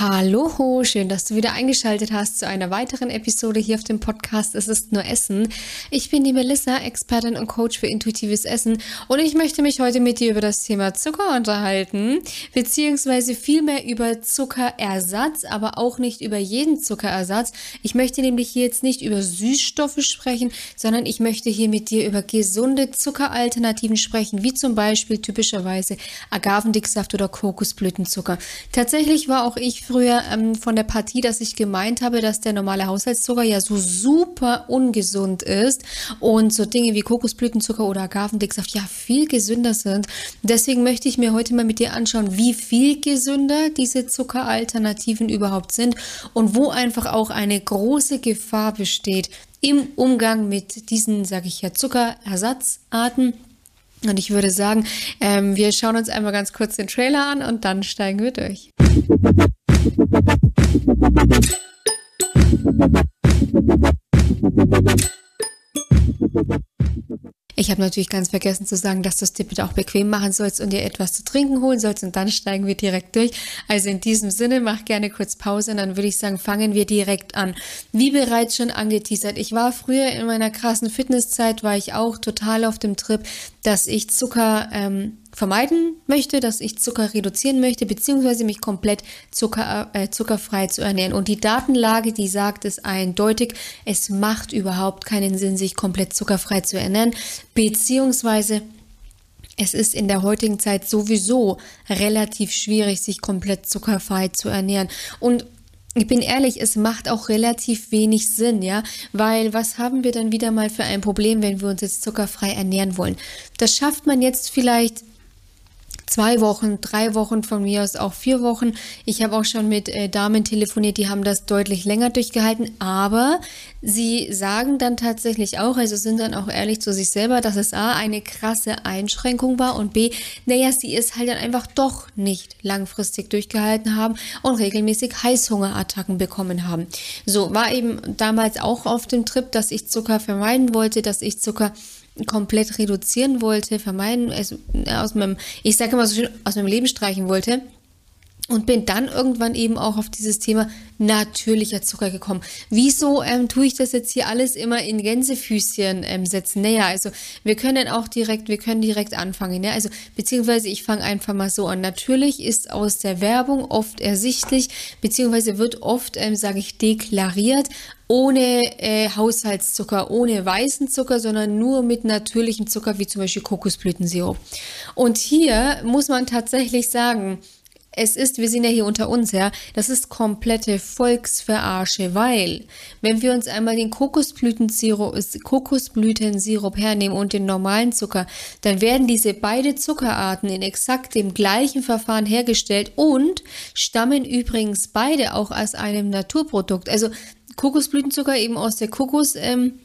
Hallo, schön, dass du wieder eingeschaltet hast zu einer weiteren Episode hier auf dem Podcast Es ist nur Essen. Ich bin die Melissa, Expertin und Coach für intuitives Essen und ich möchte mich heute mit dir über das Thema Zucker unterhalten, beziehungsweise vielmehr über Zuckerersatz, aber auch nicht über jeden Zuckerersatz. Ich möchte nämlich hier jetzt nicht über Süßstoffe sprechen, sondern ich möchte hier mit dir über gesunde Zuckeralternativen sprechen, wie zum Beispiel typischerweise Agavendicksaft oder Kokosblütenzucker. Tatsächlich war auch ich früher ähm, von der Partie, dass ich gemeint habe, dass der normale Haushaltszucker ja so super ungesund ist und so Dinge wie Kokosblütenzucker oder Agavendicksaft ja viel gesünder sind. Deswegen möchte ich mir heute mal mit dir anschauen, wie viel gesünder diese Zuckeralternativen überhaupt sind und wo einfach auch eine große Gefahr besteht im Umgang mit diesen, sage ich ja, Zuckerersatzarten. Und ich würde sagen, ähm, wir schauen uns einmal ganz kurz den Trailer an und dann steigen wir durch. Ich habe natürlich ganz vergessen zu sagen, dass du es dir bitte auch bequem machen sollst und dir etwas zu trinken holen sollst und dann steigen wir direkt durch. Also in diesem Sinne, mach gerne kurz Pause und dann würde ich sagen, fangen wir direkt an. Wie bereits schon angeteasert, ich war früher in meiner krassen Fitnesszeit, war ich auch total auf dem Trip, dass ich Zucker ähm, vermeiden möchte, dass ich Zucker reduzieren möchte, beziehungsweise mich komplett Zucker, äh, zuckerfrei zu ernähren. Und die Datenlage, die sagt es eindeutig, es macht überhaupt keinen Sinn, sich komplett zuckerfrei zu ernähren, beziehungsweise es ist in der heutigen Zeit sowieso relativ schwierig, sich komplett zuckerfrei zu ernähren. Und ich bin ehrlich, es macht auch relativ wenig Sinn, ja, weil was haben wir dann wieder mal für ein Problem, wenn wir uns jetzt zuckerfrei ernähren wollen? Das schafft man jetzt vielleicht zwei Wochen, drei Wochen, von mir aus auch vier Wochen. Ich habe auch schon mit äh, Damen telefoniert, die haben das deutlich länger durchgehalten, aber sie sagen dann tatsächlich auch, also sind dann auch ehrlich zu sich selber, dass es A, eine krasse Einschränkung war und B, naja, sie es halt dann einfach doch nicht langfristig durchgehalten haben und regelmäßig Heißhungerattacken bekommen haben. So, war eben damals auch auf dem Trip, dass ich Zucker vermeiden wollte, dass ich Zucker komplett reduzieren wollte, vermeiden, also aus meinem, ich sage immer so schön, aus meinem Leben streichen wollte. Und bin dann irgendwann eben auch auf dieses Thema natürlicher Zucker gekommen. Wieso ähm, tue ich das jetzt hier alles immer in Gänsefüßchen ähm, setzen? Naja, also wir können auch direkt, wir können direkt anfangen. Ja? Also beziehungsweise ich fange einfach mal so an. Natürlich ist aus der Werbung oft ersichtlich, beziehungsweise wird oft, ähm, sage ich, deklariert, ohne äh, Haushaltszucker, ohne weißen Zucker, sondern nur mit natürlichem Zucker, wie zum Beispiel Kokosblütensirup. Und hier muss man tatsächlich sagen, es ist, wir sind ja hier unter uns, ja, das ist komplette Volksverarsche, weil, wenn wir uns einmal den Kokosblütensirup, Kokosblütensirup hernehmen und den normalen Zucker, dann werden diese beide Zuckerarten in exakt dem gleichen Verfahren hergestellt und stammen übrigens beide auch aus einem Naturprodukt. Also Kokosblütenzucker eben aus der Kokos, ähm,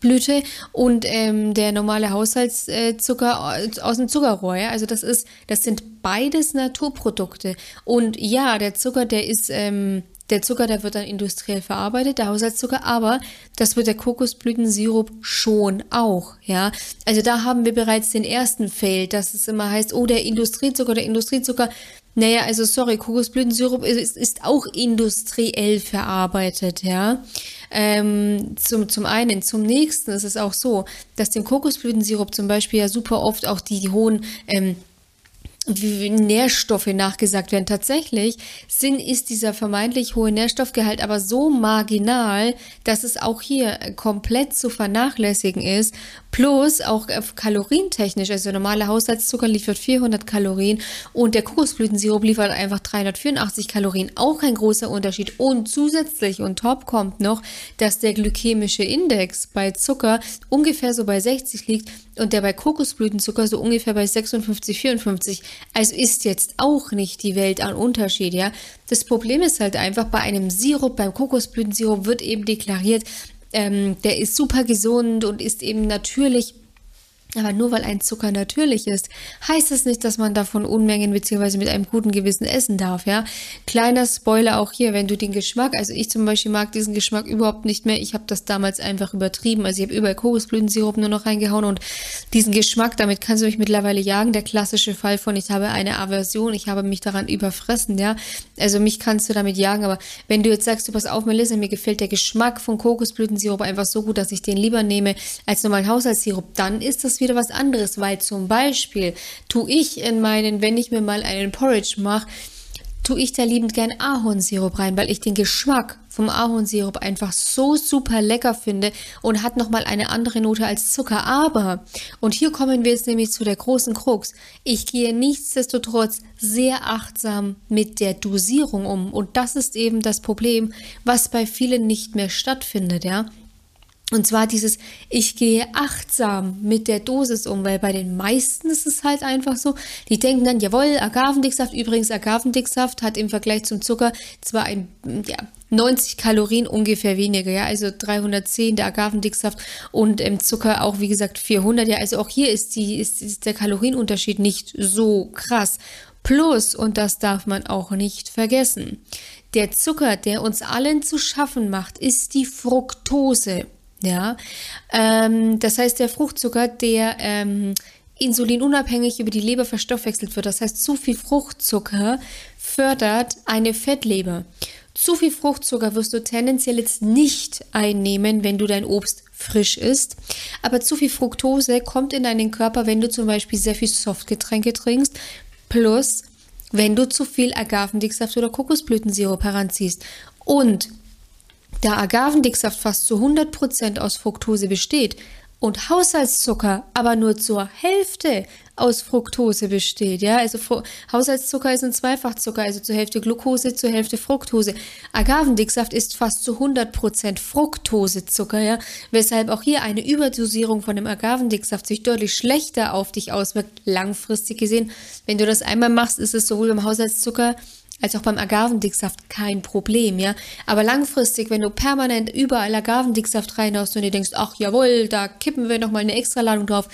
Blüte und ähm, der normale Haushaltszucker äh, aus dem Zuckerrohr. Ja? Also das ist, das sind beides Naturprodukte. Und ja, der Zucker, der ist, ähm, der Zucker, der wird dann industriell verarbeitet, der Haushaltszucker, aber das wird der Kokosblütensirup schon auch, ja. Also da haben wir bereits den ersten Fail, dass es immer heißt, oh, der Industriezucker, der Industriezucker, naja, also sorry, Kokosblütensirup ist, ist auch industriell verarbeitet, ja. Ähm, zum, zum einen. Zum nächsten ist es auch so, dass dem Kokosblütensirup zum Beispiel ja super oft auch die, die hohen ähm, Nährstoffe nachgesagt werden. Tatsächlich sind, ist dieser vermeintlich hohe Nährstoffgehalt aber so marginal, dass es auch hier komplett zu vernachlässigen ist. Plus auch kalorientechnisch, also normaler Haushaltszucker liefert 400 Kalorien und der Kokosblütensirup liefert einfach 384 Kalorien. Auch kein großer Unterschied. Und zusätzlich und top kommt noch, dass der glykämische Index bei Zucker ungefähr so bei 60 liegt und der bei Kokosblütenzucker so ungefähr bei 56, 54. Also ist jetzt auch nicht die Welt an Unterschied, ja. Das Problem ist halt einfach, bei einem Sirup, beim Kokosblütensirup wird eben deklariert, ähm, der ist super gesund und ist eben natürlich Aber nur weil ein Zucker natürlich ist, heißt das nicht, dass man davon Unmengen bzw. mit einem guten Gewissen essen darf, ja. Kleiner Spoiler auch hier, wenn du den Geschmack, also ich zum Beispiel mag diesen Geschmack überhaupt nicht mehr. Ich habe das damals einfach übertrieben. Also ich habe überall Kokosblütensirup nur noch reingehauen und diesen Geschmack, damit kannst du mich mittlerweile jagen. Der klassische Fall von, ich habe eine Aversion, ich habe mich daran überfressen, ja. Also mich kannst du damit jagen, aber wenn du jetzt sagst, du pass auf, Melissa, mir gefällt der Geschmack von Kokosblütensirup einfach so gut, dass ich den lieber nehme als normalen Haushaltssirup, dann ist das wieder was anderes, weil zum Beispiel tue ich in meinen, wenn ich mir mal einen Porridge mache, tue ich da liebend gern Ahornsirup rein, weil ich den Geschmack vom Ahornsirup einfach so super lecker finde und hat nochmal eine andere Note als Zucker. Aber, und hier kommen wir jetzt nämlich zu der großen Krux, ich gehe nichtsdestotrotz sehr achtsam mit der Dosierung um und das ist eben das Problem, was bei vielen nicht mehr stattfindet, ja. Und zwar dieses, ich gehe achtsam mit der Dosis um, weil bei den meisten ist es halt einfach so, die denken dann, jawohl, Agavendicksaft, übrigens Agavendicksaft hat im Vergleich zum Zucker zwar ein, ja, 90 Kalorien ungefähr weniger, ja, also 310 der Agavendicksaft und im Zucker auch, wie gesagt, 400, ja, also auch hier ist die, ist, ist der Kalorienunterschied nicht so krass. Plus, und das darf man auch nicht vergessen, der Zucker, der uns allen zu schaffen macht, ist die Fructose. Ja, ähm, das heißt, der Fruchtzucker, der ähm, insulinunabhängig über die Leber verstoffwechselt wird. Das heißt, zu viel Fruchtzucker fördert eine Fettleber. Zu viel Fruchtzucker wirst du tendenziell jetzt nicht einnehmen, wenn du dein Obst frisch isst. Aber zu viel Fructose kommt in deinen Körper, wenn du zum Beispiel sehr viel Softgetränke trinkst, plus wenn du zu viel Agavendicksaft oder Kokosblütensirup heranziehst. Und da Agavendicksaft fast zu 100% aus Fructose besteht und Haushaltszucker aber nur zur Hälfte aus Fructose besteht, ja, also Fru Haushaltszucker ist ein Zweifachzucker, also zur Hälfte Glucose, zur Hälfte Fructose. Agavendicksaft ist fast zu 100% Fructosezucker, ja, weshalb auch hier eine Überdosierung von dem Agavendicksaft sich deutlich schlechter auf dich auswirkt, langfristig gesehen. Wenn du das einmal machst, ist es sowohl beim Haushaltszucker als auch beim Agavendicksaft kein Problem, ja. Aber langfristig, wenn du permanent überall Agavendicksaft reinhaust und dir denkst, ach jawohl, da kippen wir nochmal eine Extraladung drauf,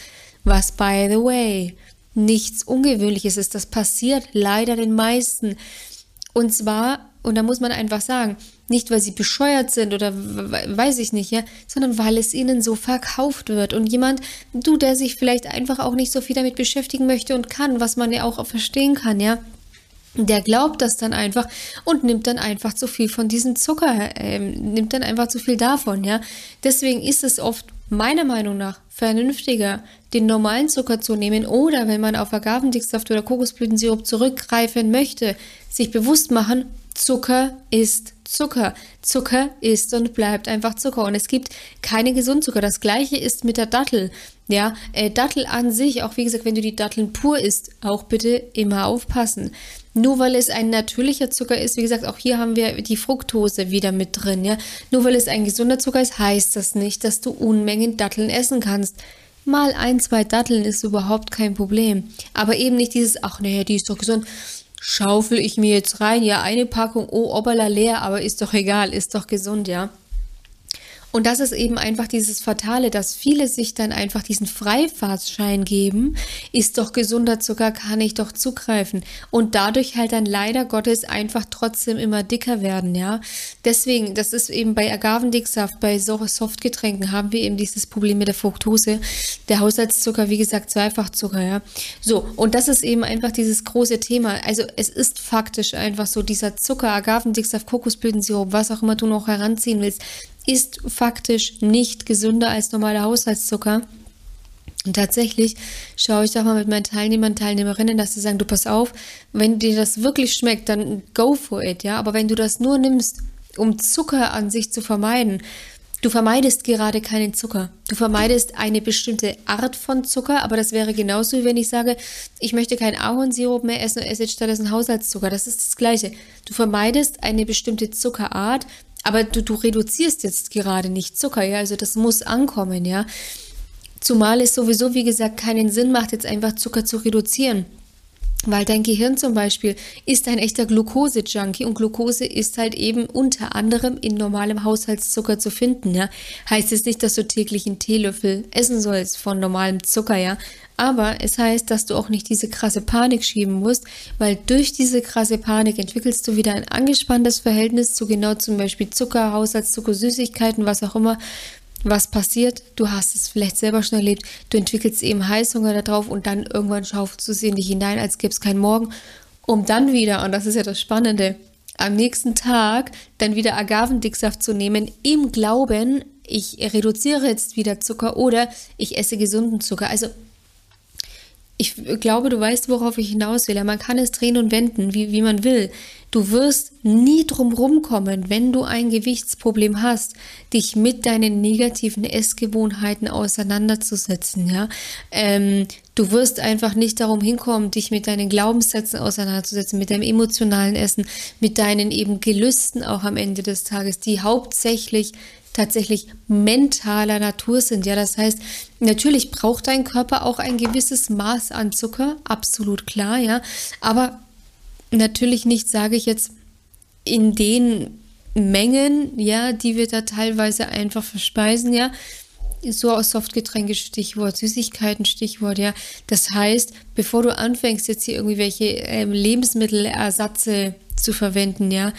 was by the way nichts Ungewöhnliches ist, das passiert leider den meisten. Und zwar, und da muss man einfach sagen, nicht weil sie bescheuert sind oder weiß ich nicht, ja, sondern weil es ihnen so verkauft wird. Und jemand, du, der sich vielleicht einfach auch nicht so viel damit beschäftigen möchte und kann, was man ja auch verstehen kann, ja, der glaubt das dann einfach und nimmt dann einfach zu viel von diesem Zucker, äh, nimmt dann einfach zu viel davon, ja. Deswegen ist es oft meiner Meinung nach vernünftiger, den normalen Zucker zu nehmen oder wenn man auf Agavendicksaft oder Kokosblütensirup zurückgreifen möchte, sich bewusst machen, Zucker ist Zucker. Zucker ist und bleibt einfach Zucker. Und es gibt keine Gesundzucker. Das gleiche ist mit der Dattel. Ja, äh, Dattel an sich, auch wie gesagt, wenn du die Datteln pur isst, auch bitte immer aufpassen. Nur weil es ein natürlicher Zucker ist, wie gesagt, auch hier haben wir die Fructose wieder mit drin, ja. Nur weil es ein gesunder Zucker ist, heißt das nicht, dass du Unmengen Datteln essen kannst. Mal ein, zwei Datteln ist überhaupt kein Problem. Aber eben nicht dieses, ach naja, die ist doch gesund. Schaufel ich mir jetzt rein, ja, eine Packung, oh, obala leer, aber ist doch egal, ist doch gesund, ja. Und das ist eben einfach dieses Fatale, dass viele sich dann einfach diesen Freifahrtschein geben, ist doch gesunder Zucker, kann ich doch zugreifen. Und dadurch halt dann leider Gottes einfach trotzdem immer dicker werden, ja. Deswegen, das ist eben bei Agavendicksaft, bei Softgetränken haben wir eben dieses Problem mit der Fructose. Der Haushaltszucker, wie gesagt, Zweifachzucker, ja. So, und das ist eben einfach dieses große Thema. Also es ist faktisch einfach so, dieser Zucker, Agavendicksaft, Kokosblütensirup, was auch immer du noch heranziehen willst, ist faktisch nicht gesünder als normaler Haushaltszucker. Und tatsächlich schaue ich doch mal mit meinen Teilnehmern, Teilnehmerinnen, dass sie sagen, du pass auf, wenn dir das wirklich schmeckt, dann go for it, ja. Aber wenn du das nur nimmst, um Zucker an sich zu vermeiden, du vermeidest gerade keinen Zucker. Du vermeidest eine bestimmte Art von Zucker, aber das wäre genauso, wie wenn ich sage, ich möchte keinen Ahornsirup mehr essen und esse stattdessen Haushaltszucker. Das ist das Gleiche. Du vermeidest eine bestimmte Zuckerart, aber du, du reduzierst jetzt gerade nicht Zucker, ja, also das muss ankommen, ja. Zumal es sowieso, wie gesagt, keinen Sinn macht, jetzt einfach Zucker zu reduzieren. Weil dein Gehirn zum Beispiel ist ein echter Glucose-Junkie und Glucose ist halt eben unter anderem in normalem Haushaltszucker zu finden, ja. Heißt es nicht, dass du täglich einen Teelöffel essen sollst von normalem Zucker, ja. Aber es heißt, dass du auch nicht diese krasse Panik schieben musst, weil durch diese krasse Panik entwickelst du wieder ein angespanntes Verhältnis zu genau zum Beispiel Zucker, Haushaltszucker, Süßigkeiten, was auch immer was passiert? Du hast es vielleicht selber schon erlebt. Du entwickelst eben Heißhunger darauf und dann irgendwann schaufst du sie in dich hinein, als gäbe es keinen Morgen, um dann wieder, und das ist ja das Spannende, am nächsten Tag dann wieder Agavendicksaft zu nehmen, im Glauben, ich reduziere jetzt wieder Zucker oder ich esse gesunden Zucker. Also ich glaube, du weißt, worauf ich hinaus will. Man kann es drehen und wenden, wie, wie man will. Du wirst nie drum rumkommen, wenn du ein Gewichtsproblem hast, dich mit deinen negativen Essgewohnheiten auseinanderzusetzen. Ja, ähm, du wirst einfach nicht darum hinkommen, dich mit deinen Glaubenssätzen auseinanderzusetzen, mit deinem emotionalen Essen, mit deinen eben Gelüsten auch am Ende des Tages, die hauptsächlich tatsächlich mentaler Natur sind. Ja, das heißt, natürlich braucht dein Körper auch ein gewisses Maß an Zucker, absolut klar, ja, aber natürlich nicht, sage ich jetzt, in den Mengen, ja, die wir da teilweise einfach verspeisen, ja. So aus Softgetränke Stichwort, Süßigkeiten Stichwort, ja. Das heißt, bevor du anfängst, jetzt hier irgendwie welche ähm, Lebensmittelersatze zu verwenden, ja,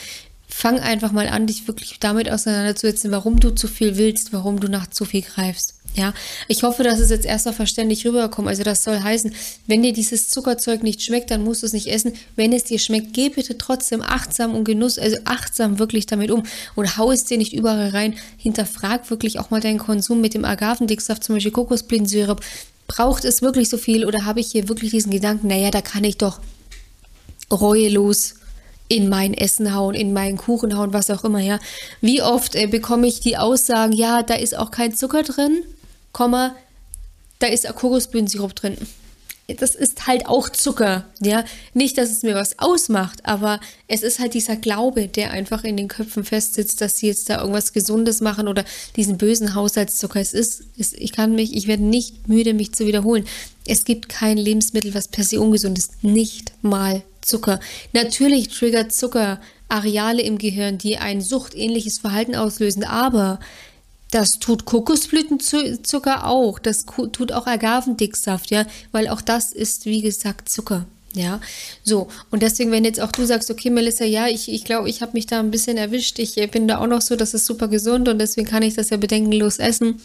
fang einfach mal an, dich wirklich damit auseinanderzusetzen, warum du zu viel willst, warum du nach zu viel greifst. Ja, ich hoffe, dass es jetzt erstmal verständlich rüberkommt. Also das soll heißen, wenn dir dieses Zuckerzeug nicht schmeckt, dann musst du es nicht essen. Wenn es dir schmeckt, geh bitte trotzdem achtsam und Genuss, also achtsam wirklich damit um und hau es dir nicht überall rein. Hinterfrag wirklich auch mal deinen Konsum mit dem Agavendicksaft, zum Beispiel Kokosblütensirup. Braucht es wirklich so viel oder habe ich hier wirklich diesen Gedanken, naja, da kann ich doch reuelos in mein Essen hauen, in meinen Kuchen hauen, was auch immer, ja. Wie oft äh, bekomme ich die Aussagen, ja, da ist auch kein Zucker drin, Komma, da ist Kokosblütensirup drin. Das ist halt auch Zucker, ja. Nicht, dass es mir was ausmacht, aber es ist halt dieser Glaube, der einfach in den Köpfen festsitzt, dass sie jetzt da irgendwas Gesundes machen oder diesen bösen Haushaltszucker. Es ist, es, ich kann mich, ich werde nicht müde, mich zu wiederholen. Es gibt kein Lebensmittel, was per se ungesund ist. Nicht mal Zucker. Natürlich triggert Zucker Areale im Gehirn, die ein suchtähnliches Verhalten auslösen, aber das tut Kokosblütenzucker auch, das tut auch Agavendicksaft, ja, weil auch das ist, wie gesagt, Zucker. Ja, so. Und deswegen, wenn jetzt auch du sagst, okay, Melissa, ja, ich glaube, ich, glaub, ich habe mich da ein bisschen erwischt. Ich bin da auch noch so, das ist super gesund und deswegen kann ich das ja bedenkenlos essen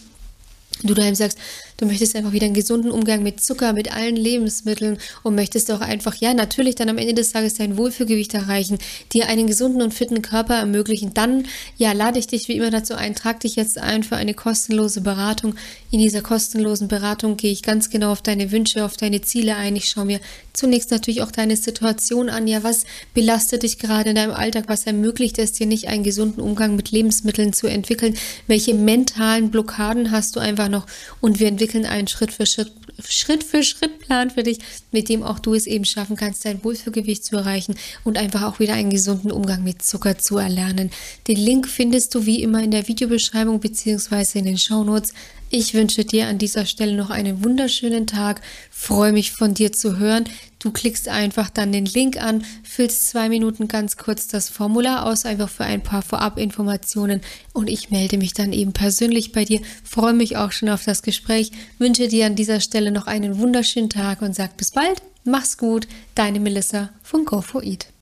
du daheim sagst, du möchtest einfach wieder einen gesunden Umgang mit Zucker, mit allen Lebensmitteln und möchtest auch einfach, ja, natürlich dann am Ende des Tages dein Wohlfühlgewicht erreichen, dir einen gesunden und fitten Körper ermöglichen, dann, ja, lade ich dich wie immer dazu ein, trag dich jetzt ein für eine kostenlose Beratung. In dieser kostenlosen Beratung gehe ich ganz genau auf deine Wünsche, auf deine Ziele ein. Ich schaue mir zunächst natürlich auch deine Situation an. Ja, was belastet dich gerade in deinem Alltag? Was ermöglicht es dir nicht, einen gesunden Umgang mit Lebensmitteln zu entwickeln? Welche mentalen Blockaden hast du einfach noch? Und wir entwickeln einen Schritt für Schritt Schritt für Schritt Plan für dich, mit dem auch du es eben schaffen kannst, dein Wohlfühlgewicht zu erreichen und einfach auch wieder einen gesunden Umgang mit Zucker zu erlernen. Den Link findest du wie immer in der Videobeschreibung bzw. in den Shownotes. Ich wünsche dir an dieser Stelle noch einen wunderschönen Tag, freue mich von dir zu hören. Du klickst einfach dann den Link an, füllst zwei Minuten ganz kurz das Formular aus, einfach für ein paar Vorabinformationen und ich melde mich dann eben persönlich bei dir. Freue mich auch schon auf das Gespräch, wünsche dir an dieser Stelle noch einen wunderschönen Tag und sag bis bald, mach's gut, deine Melissa von Go4Eat.